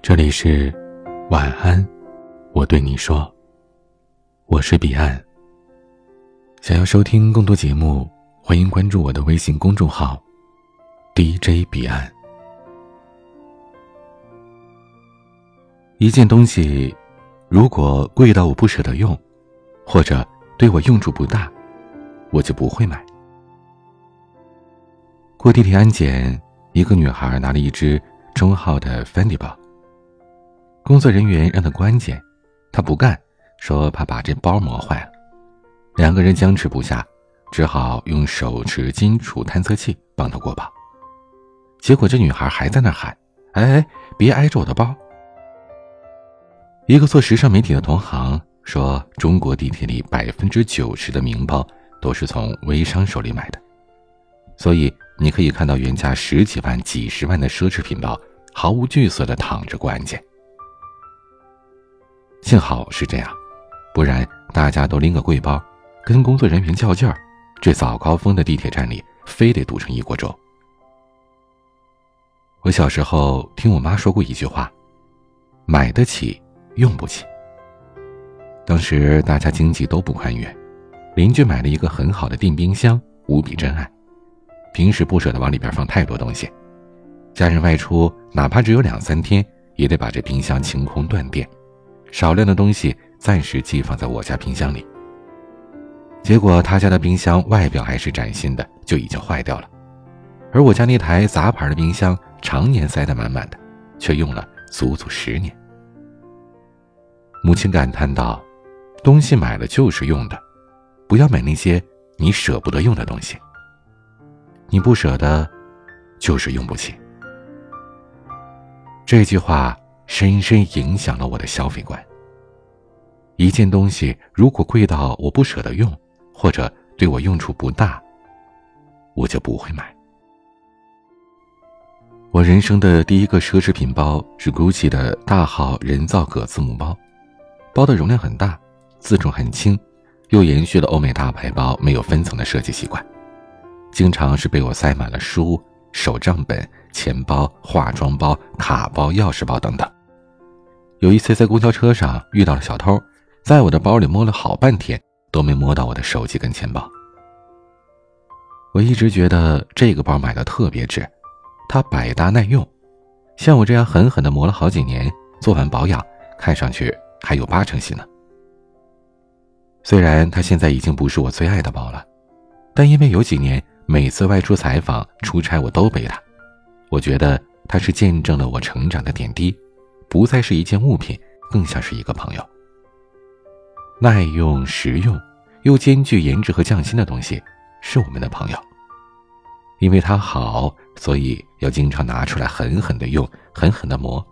这里是晚安，我对你说，我是彼岸。想要收听更多节目，欢迎关注我的微信公众号 DJ 彼岸。一件东西，如果贵到我不舍得用，或者对我用处不大，我就不会买。过地铁安检，一个女孩拿了一只中号的 Fendi 包。工作人员让她关检，她不干，说怕把这包磨坏了。两个人僵持不下，只好用手持金属探测器帮她过包。结果这女孩还在那喊：“哎，别挨着我的包！”一个做时尚媒体的同行说：“中国地铁里百分之九十的名包都是从微商手里买的，所以你可以看到原价十几万、几十万的奢侈品包毫无惧色的躺着过安检。幸好是这样，不然大家都拎个贵包，跟工作人员较劲儿，这早高峰的地铁站里非得堵成一锅粥。”我小时候听我妈说过一句话：“买得起。”用不起。当时大家经济都不宽裕，邻居买了一个很好的电冰箱，无比珍爱。平时不舍得往里边放太多东西，家人外出哪怕只有两三天，也得把这冰箱清空断电，少量的东西暂时寄放在我家冰箱里。结果他家的冰箱外表还是崭新的，就已经坏掉了，而我家那台杂牌的冰箱常年塞得满满的，却用了足足十年。母亲感叹道：“东西买了就是用的，不要买那些你舍不得用的东西。你不舍得，就是用不起。”这句话深深影响了我的消费观。一件东西如果贵到我不舍得用，或者对我用处不大，我就不会买。我人生的第一个奢侈品包是 GUCCI 的大号人造革字母包。包的容量很大，自重很轻，又延续了欧美大牌包没有分层的设计习惯，经常是被我塞满了书、手账本、钱包、化妆包、卡包、钥匙包等等。有一次在公交车上遇到了小偷，在我的包里摸了好半天，都没摸到我的手机跟钱包。我一直觉得这个包买的特别值，它百搭耐用，像我这样狠狠的磨了好几年，做完保养，看上去。还有八成新呢。虽然它现在已经不是我最爱的包了，但因为有几年每次外出采访、出差我都背它，我觉得它是见证了我成长的点滴，不再是一件物品，更像是一个朋友。耐用、实用，又兼具颜值和匠心的东西，是我们的朋友。因为它好，所以要经常拿出来狠狠的用，狠狠的磨。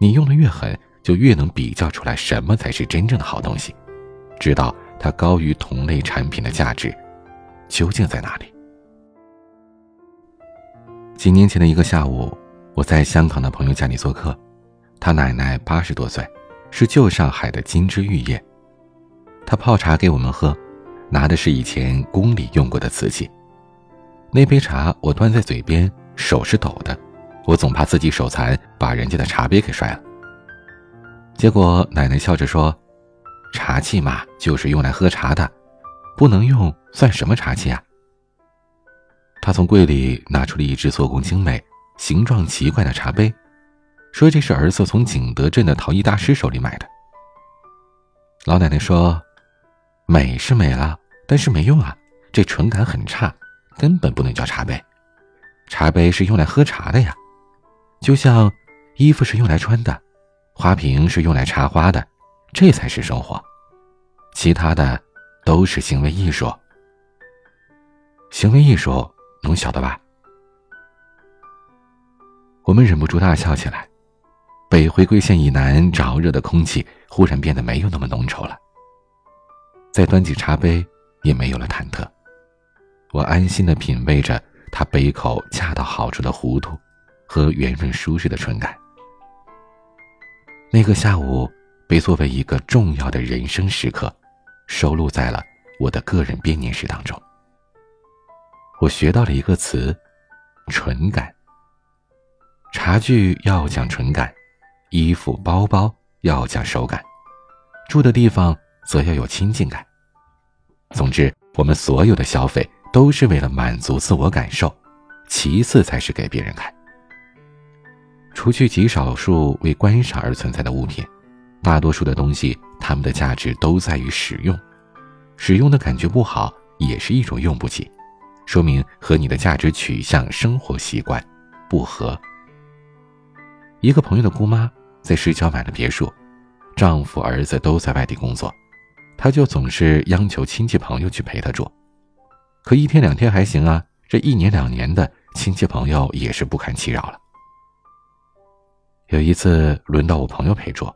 你用的越狠。就越能比较出来什么才是真正的好东西，知道它高于同类产品的价值究竟在哪里。几年前的一个下午，我在香港的朋友家里做客，他奶奶八十多岁，是旧上海的金枝玉叶。他泡茶给我们喝，拿的是以前宫里用过的瓷器。那杯茶我端在嘴边，手是抖的，我总怕自己手残把人家的茶杯给摔了。结果奶奶笑着说：“茶器嘛，就是用来喝茶的，不能用算什么茶器啊？”他从柜里拿出了一只做工精美、形状奇怪的茶杯，说：“这是儿子从景德镇的陶艺大师手里买的。”老奶奶说：“美是美了，但是没用啊，这纯感很差，根本不能叫茶杯。茶杯是用来喝茶的呀，就像衣服是用来穿的。”花瓶是用来插花的，这才是生活，其他的都是行为艺术。行为艺术，能晓得吧？我们忍不住大笑起来。北回归线以南燥热的空气忽然变得没有那么浓稠了。再端起茶杯，也没有了忐忑。我安心的品味着它杯口恰到好处的糊涂，和圆润舒适的唇感。那个下午被作为一个重要的人生时刻，收录在了我的个人编年史当中。我学到了一个词：纯感。茶具要讲纯感，衣服包包要讲手感，住的地方则要有亲近感。总之，我们所有的消费都是为了满足自我感受，其次才是给别人看。除去极少数为观赏而存在的物品，大多数的东西，它们的价值都在于使用。使用的感觉不好，也是一种用不起，说明和你的价值取向、生活习惯不合。一个朋友的姑妈在市郊买了别墅，丈夫、儿子都在外地工作，她就总是央求亲戚朋友去陪她住。可一天两天还行啊，这一年两年的，亲戚朋友也是不堪其扰了。有一次轮到我朋友陪住，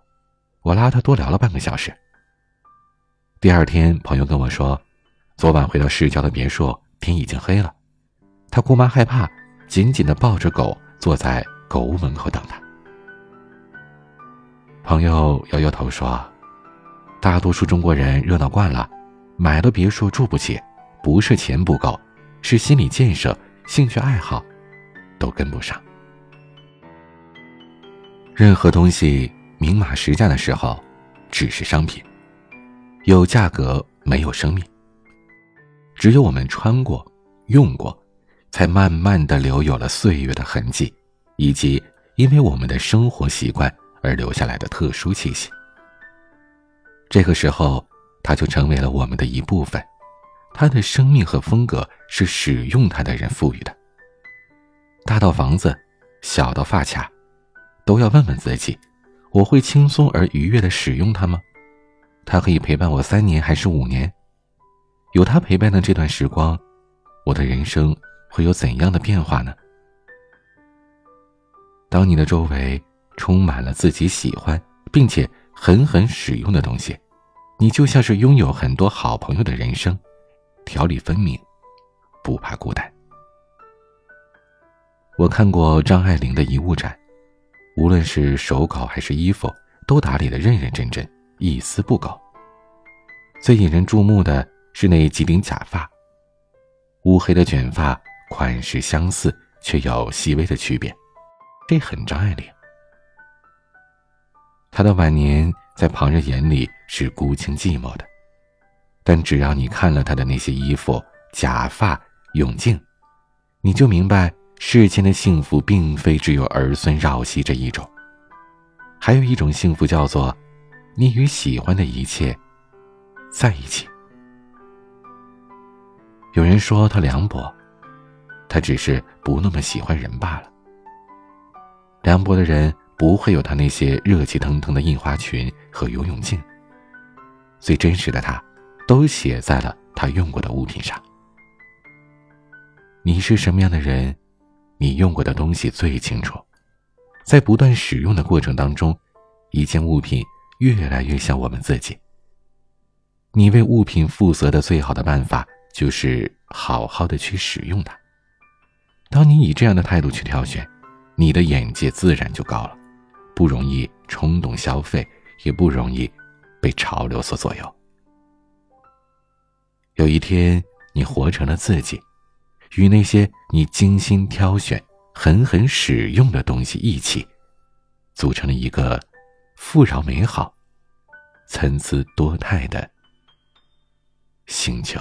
我拉他多聊了半个小时。第二天，朋友跟我说，昨晚回到市郊的别墅，天已经黑了，他姑妈害怕，紧紧的抱着狗坐在狗屋门口等他。朋友摇摇头说：“大多数中国人热闹惯了，买了别墅住不起，不是钱不够，是心理建设、兴趣爱好都跟不上。”任何东西明码实价的时候，只是商品，有价格没有生命。只有我们穿过、用过，才慢慢的留有了岁月的痕迹，以及因为我们的生活习惯而留下来的特殊气息。这个时候，它就成为了我们的一部分，它的生命和风格是使用它的人赋予的。大到房子，小到发卡。都要问问自己：我会轻松而愉悦的使用它吗？它可以陪伴我三年还是五年？有他陪伴的这段时光，我的人生会有怎样的变化呢？当你的周围充满了自己喜欢并且狠狠使用的东西，你就像是拥有很多好朋友的人生，条理分明，不怕孤单。我看过张爱玲的遗物展。无论是手稿还是衣服，都打理得认认真真，一丝不苟。最引人注目的是那几顶假发，乌黑的卷发，款式相似，却有细微的区别，这很张爱玲。她的晚年在旁人眼里是孤清寂寞的，但只要你看了她的那些衣服、假发、泳镜，你就明白。世间的幸福并非只有儿孙绕膝这一种，还有一种幸福叫做，你与喜欢的一切在一起。有人说他凉薄，他只是不那么喜欢人罢了。凉薄的人不会有他那些热气腾腾的印花裙和游泳镜。最真实的他，都写在了他用过的物品上。你是什么样的人？你用过的东西最清楚，在不断使用的过程当中，一件物品越来越像我们自己。你为物品负责的最好的办法就是好好的去使用它。当你以这样的态度去挑选，你的眼界自然就高了，不容易冲动消费，也不容易被潮流所左右。有一天，你活成了自己。与那些你精心挑选、狠狠使用的东西一起，组成了一个富饶美好、参差多态的星球。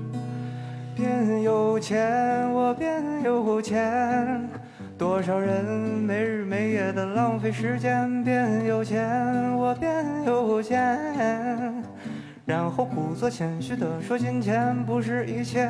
变有钱，我变有钱。多少人没日没夜的浪费时间？变有钱，我变有钱。然后故作谦虚的说：“金钱不是一切。”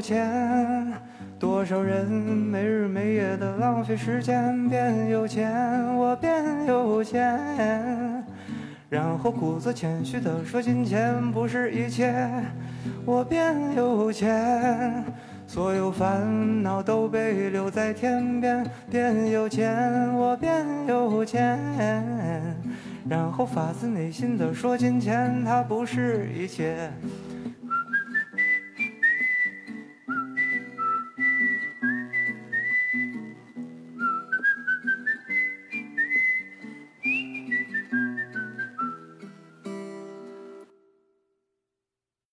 钱。多少人没日没夜的浪费时间？变有钱，我变有钱。然后故作谦虚地说：“金钱不是一切。”我变有钱，所有烦恼都被留在天边。变有钱，我变有钱。然后发自内心地说：“金钱它不是一切。”